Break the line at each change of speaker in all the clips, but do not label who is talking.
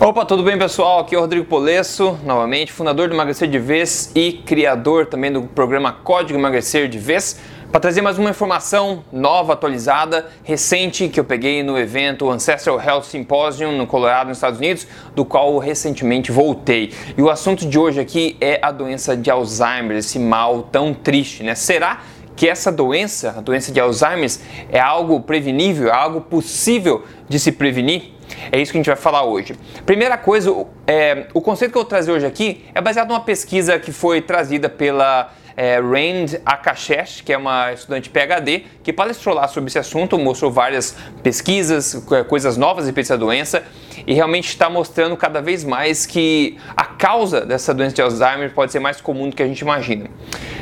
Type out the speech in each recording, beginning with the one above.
Opa, tudo bem pessoal? Aqui é o Rodrigo Polesso, novamente, fundador do Emagrecer de Vez e criador também do programa Código Emagrecer de Vez, para trazer mais uma informação nova, atualizada, recente que eu peguei no evento Ancestral Health Symposium no Colorado, nos Estados Unidos, do qual recentemente voltei. E o assunto de hoje aqui é a doença de Alzheimer, esse mal tão triste, né? Será que essa doença, a doença de Alzheimer, é algo prevenível, é algo possível de se prevenir? É isso que a gente vai falar hoje. Primeira coisa, é, o conceito que eu vou trazer hoje aqui é baseado numa pesquisa que foi trazida pela é, Rand Akashesh, que é uma estudante PhD, que palestrou lá sobre esse assunto, mostrou várias pesquisas, coisas novas respeito dessa doença e realmente está mostrando cada vez mais que a causa dessa doença de Alzheimer pode ser mais comum do que a gente imagina.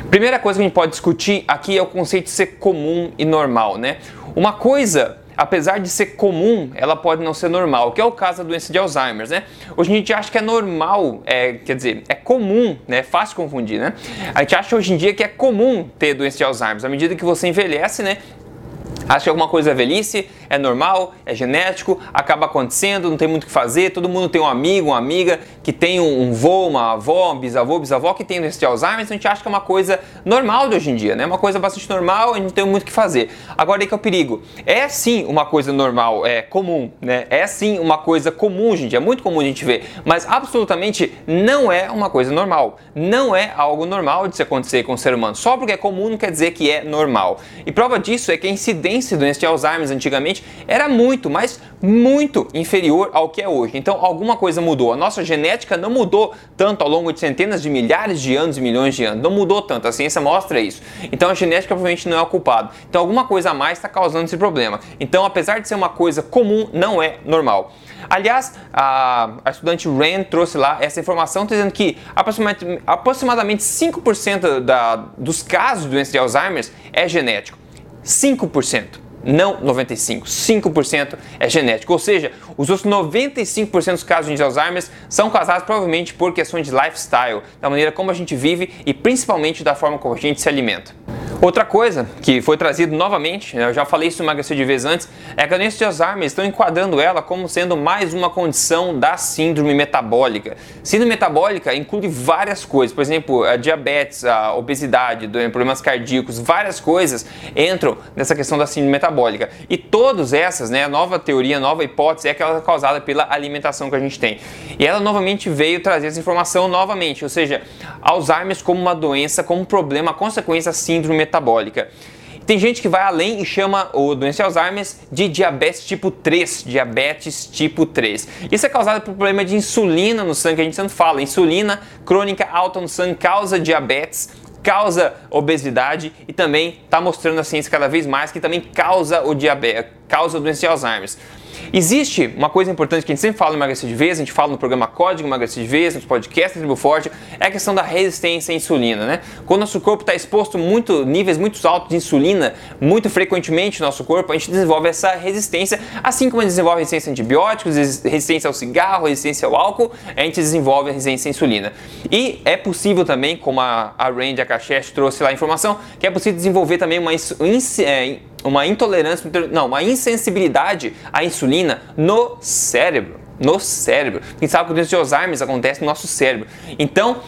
Primeira coisa que a gente pode discutir aqui é o conceito de ser comum e normal, né? Uma coisa apesar de ser comum, ela pode não ser normal, que é o caso da doença de Alzheimer, né? Hoje a gente acha que é normal, é, quer dizer, é comum, né? É fácil confundir, né? A gente acha hoje em dia que é comum ter doença de Alzheimer. À medida que você envelhece, né? Acha que alguma coisa é velhice, é normal, é genético, acaba acontecendo, não tem muito o que fazer, todo mundo tem um amigo, uma amiga que tem um, um vô, uma avó, um bisavô, bisavó que tem doença de Alzheimer, então a gente acha que é uma coisa normal de hoje em dia, né? Uma coisa bastante normal, a gente não tem muito o que fazer. Agora aí que é o perigo. É sim uma coisa normal, é comum, né? É sim uma coisa comum dia, é muito comum a gente ver, mas absolutamente não é uma coisa normal. Não é algo normal de se acontecer com o ser humano. Só porque é comum não quer dizer que é normal. E prova disso é que a incidência incidência de doença de Alzheimer antigamente era muito, mas muito inferior ao que é hoje. Então alguma coisa mudou. A nossa genética não mudou tanto ao longo de centenas de milhares de anos e milhões de anos. Não mudou tanto. A ciência mostra isso. Então a genética provavelmente não é o culpado. Então alguma coisa a mais está causando esse problema. Então apesar de ser uma coisa comum, não é normal. Aliás, a, a estudante Rand trouxe lá essa informação dizendo que aproximadamente, aproximadamente 5% da, dos casos de doença de Alzheimer é genético. 5%. Não 95%, 5% é genético. Ou seja, os outros 95% dos casos de Alzheimer são causados provavelmente por questões de lifestyle, da maneira como a gente vive e principalmente da forma como a gente se alimenta. Outra coisa que foi trazido novamente, eu já falei isso emagrecer de vez antes, é que a doença de Alzheimer estão enquadrando ela como sendo mais uma condição da síndrome metabólica. Síndrome metabólica inclui várias coisas, por exemplo, a diabetes, a obesidade, problemas cardíacos, várias coisas entram nessa questão da síndrome metabólica. E todas essas, né, a nova teoria, a nova hipótese é que ela é causada pela alimentação que a gente tem. E ela novamente veio trazer essa informação novamente, ou seja, Alzheimer como uma doença, como um problema, consequência síndrome metabólica metabólica. Tem gente que vai além e chama o doença de Alzheimer de diabetes tipo 3, diabetes tipo 3. Isso é causado por problema de insulina no sangue, a gente sempre fala, insulina crônica alta no sangue causa diabetes, causa obesidade e também está mostrando a ciência cada vez mais que também causa o diabetes, causa a doença de Alzheimer. Existe uma coisa importante que a gente sempre fala no Emagrecer de Vez, a gente fala no programa Código Emagrecer de Vez, nos podcasts Tribo Forte, é a questão da resistência à insulina, né? Quando nosso corpo está exposto muito, níveis muito altos de insulina, muito frequentemente no nosso corpo, a gente desenvolve essa resistência, assim como a gente desenvolve resistência a antibióticos, resistência ao cigarro, resistência ao álcool, a gente desenvolve a resistência à insulina. E é possível também, como a, a Randy Akashesh trouxe lá a informação, que é possível desenvolver também uma é, uma intolerância, não, uma insensibilidade à insulina no cérebro. No cérebro. Quem sabe que o doença de Alzheimer acontece no nosso cérebro. Então,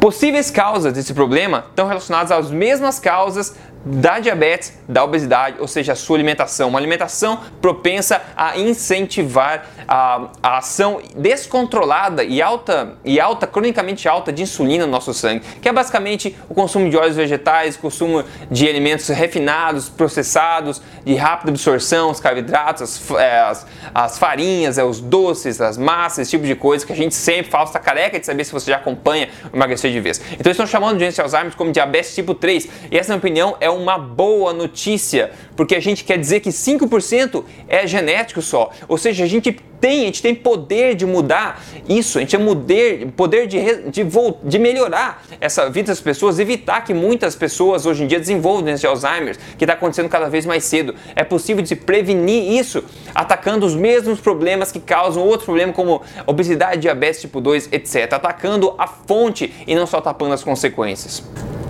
possíveis causas desse problema estão relacionadas às mesmas causas da diabetes, da obesidade, ou seja, a sua alimentação. Uma alimentação propensa a incentivar a, a, ação descontrolada e alta, e alta, cronicamente alta de insulina no nosso sangue, que é basicamente o consumo de óleos vegetais, consumo de alimentos refinados, processados, de rápida absorção, os carboidratos, as, é, as, as farinhas, é, os doces, as massas, esse tipo de coisa que a gente sempre fala, está careca de saber se você já acompanha emagrecer de vez. Então, estão chamando de doença de Alzheimer como diabetes tipo 3, e essa, na minha opinião, é uma boa notícia, porque a gente quer dizer que 5% é genético só. Ou seja, a gente tem, a gente tem poder de mudar isso, a gente tem poder, poder de, de, de melhorar essa vida das pessoas, evitar que muitas pessoas hoje em dia desenvolvam de Alzheimer, que está acontecendo cada vez mais cedo. É possível de se prevenir isso atacando os mesmos problemas que causam outros problemas como obesidade, diabetes tipo 2, etc. Atacando a fonte e não só tapando as consequências.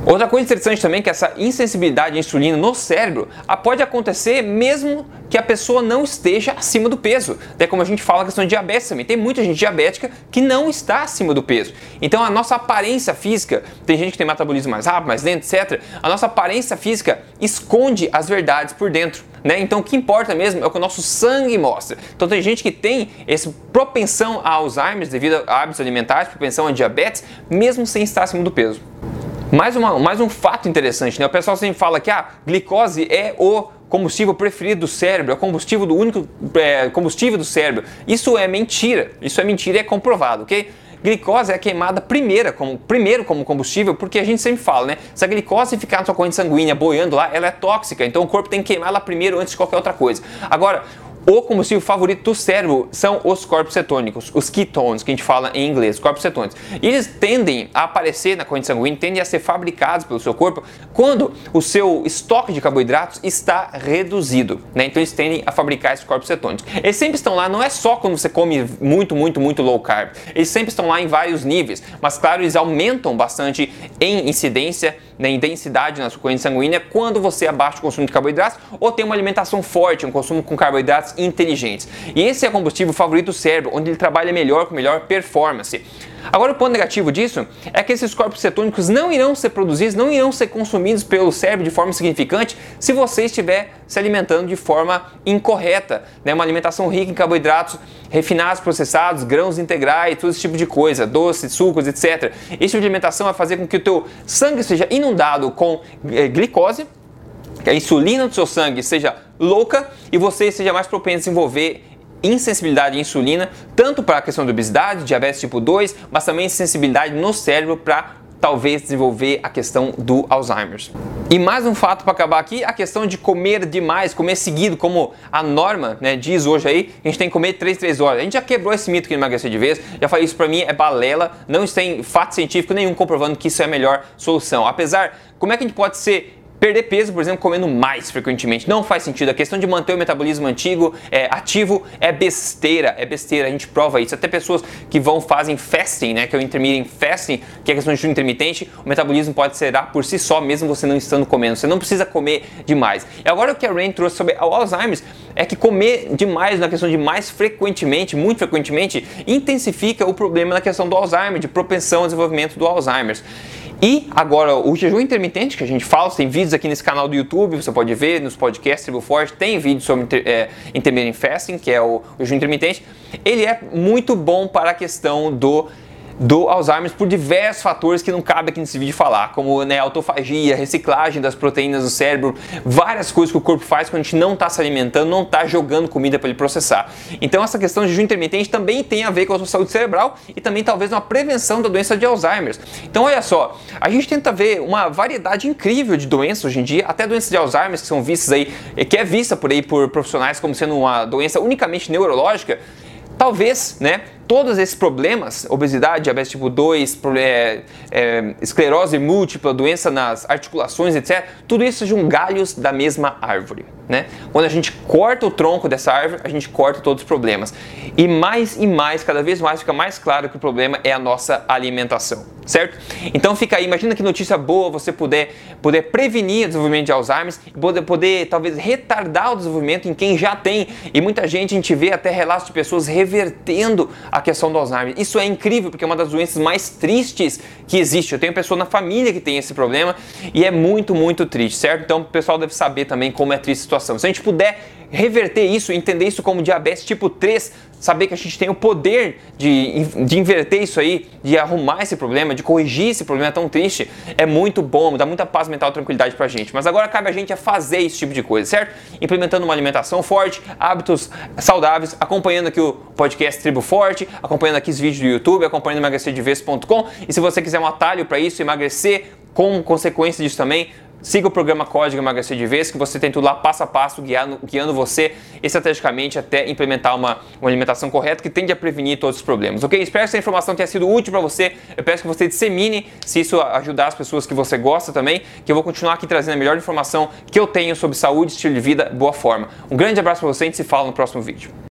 Outra coisa interessante também é que essa insensibilidade à insulina no cérebro pode acontecer mesmo que a pessoa não esteja acima do peso. Até como a gente fala a questão de diabetes também. Tem muita gente diabética que não está acima do peso. Então a nossa aparência física, tem gente que tem metabolismo mais rápido, mais lento, etc. A nossa aparência física esconde as verdades por dentro. Né? Então o que importa mesmo é o que o nosso sangue mostra. Então tem gente que tem essa propensão a Alzheimer devido a hábitos alimentares, propensão a diabetes, mesmo sem estar acima do peso. Mais, uma, mais um fato interessante, né? O pessoal sempre fala que a ah, glicose é o combustível preferido do cérebro, é o combustível do único é, combustível do cérebro. Isso é mentira. Isso é mentira e é comprovado, ok? Glicose é queimada primeira como, primeiro como combustível, porque a gente sempre fala, né? Se a glicose ficar na sua corrente sanguínea boiando lá, ela é tóxica, então o corpo tem que queimar ela primeiro antes de qualquer outra coisa. Agora, o combustível favorito do cérebro são os corpos cetônicos, os ketones, que a gente fala em inglês, corpos cetônicos. E eles tendem a aparecer na corrente sanguínea, tendem a ser fabricados pelo seu corpo quando o seu estoque de carboidratos está reduzido. Né? Então eles tendem a fabricar esses corpos cetônicos. Eles sempre estão lá, não é só quando você come muito, muito, muito low carb. Eles sempre estão lá em vários níveis, mas claro, eles aumentam bastante em incidência, né, em densidade na sua corrente sanguínea quando você abaixa o consumo de carboidratos ou tem uma alimentação forte, um consumo com carboidratos inteligentes. E esse é o combustível favorito do cérebro, onde ele trabalha melhor com melhor performance. Agora, o ponto negativo disso é que esses corpos cetônicos não irão ser produzidos, não irão ser consumidos pelo cérebro de forma significante se você estiver se alimentando de forma incorreta. Né? Uma alimentação rica em carboidratos refinados, processados, grãos integrais, todo esse tipo de coisa, doces, sucos, etc. Esse tipo de alimentação vai fazer com que o teu sangue seja inundado com eh, glicose, que a insulina do seu sangue seja louca e você seja mais propenso a desenvolver insensibilidade à insulina, tanto para a questão da obesidade, diabetes tipo 2, mas também sensibilidade no cérebro para talvez desenvolver a questão do Alzheimer. E mais um fato para acabar aqui, a questão de comer demais, comer seguido, como a norma né, diz hoje aí, a gente tem que comer 3, 3 horas. A gente já quebrou esse mito que emagrecer de vez, já falei isso para mim, é balela, não tem fato científico nenhum comprovando que isso é a melhor solução. Apesar, como é que a gente pode ser Perder peso, por exemplo, comendo mais frequentemente, não faz sentido. A questão de manter o metabolismo antigo, é, ativo, é besteira, é besteira. A gente prova isso. Até pessoas que vão fazem fasting, né, que é o intermittent fasting, que é a questão de intermitente, o metabolismo pode ser por si só, mesmo você não estando comendo. Você não precisa comer demais. E agora o que a Rain trouxe sobre o Alzheimer é que comer demais, na questão de mais frequentemente, muito frequentemente, intensifica o problema na questão do Alzheimer, de propensão ao desenvolvimento do Alzheimer. E agora, o jejum intermitente que a gente fala, tem vídeos aqui nesse canal do YouTube, você pode ver, nos podcasts Tribo Forte, tem vídeo sobre é, intermittent fasting, que é o, o jejum intermitente. Ele é muito bom para a questão do do Alzheimer por diversos fatores que não cabe aqui nesse vídeo falar, como né, autofagia, reciclagem das proteínas do cérebro, várias coisas que o corpo faz quando a gente não está se alimentando, não está jogando comida para ele processar. Então essa questão de jejum intermitente também tem a ver com a sua saúde cerebral e também talvez uma prevenção da doença de Alzheimer. Então olha só, a gente tenta ver uma variedade incrível de doenças hoje em dia, até doenças de Alzheimer que são vistas aí, que é vista por aí por profissionais como sendo uma doença unicamente neurológica, Talvez, né, todos esses problemas, obesidade, diabetes tipo 2, é, é, esclerose múltipla, doença nas articulações, etc., tudo isso sejam galhos da mesma árvore. Né? Quando a gente corta o tronco dessa árvore, a gente corta todos os problemas. E mais e mais, cada vez mais fica mais claro que o problema é a nossa alimentação, certo? Então fica aí, imagina que notícia boa você puder, poder prevenir o desenvolvimento de Alzheimer, poder, poder talvez retardar o desenvolvimento em quem já tem. E muita gente, a gente vê até relatos de pessoas revertendo a questão do Alzheimer. Isso é incrível, porque é uma das doenças mais tristes que existe. Eu tenho pessoa na família que tem esse problema e é muito, muito triste, certo? Então o pessoal deve saber também como é triste a situação. Se a gente puder reverter isso, entender isso como diabetes tipo 3, saber que a gente tem o poder de, de inverter isso aí, de arrumar esse problema, de corrigir esse problema tão triste, é muito bom, dá muita paz mental tranquilidade pra gente. Mas agora cabe a gente a fazer esse tipo de coisa, certo? Implementando uma alimentação forte, hábitos saudáveis, acompanhando aqui o podcast Tribo Forte, acompanhando aqui os vídeos do YouTube, acompanhando emagrecerdeves.com e se você quiser um atalho para isso, emagrecer com consequência disso também, Siga o programa Código Emagrecer de Vez, que você tem tudo lá passo a passo, guiando, guiando você estrategicamente até implementar uma, uma alimentação correta que tende a prevenir todos os problemas, ok? Espero que essa informação tenha sido útil para você. Eu peço que você dissemine, se isso ajudar as pessoas que você gosta também, que eu vou continuar aqui trazendo a melhor informação que eu tenho sobre saúde, estilo de vida, boa forma. Um grande abraço para você e a gente se fala no próximo vídeo.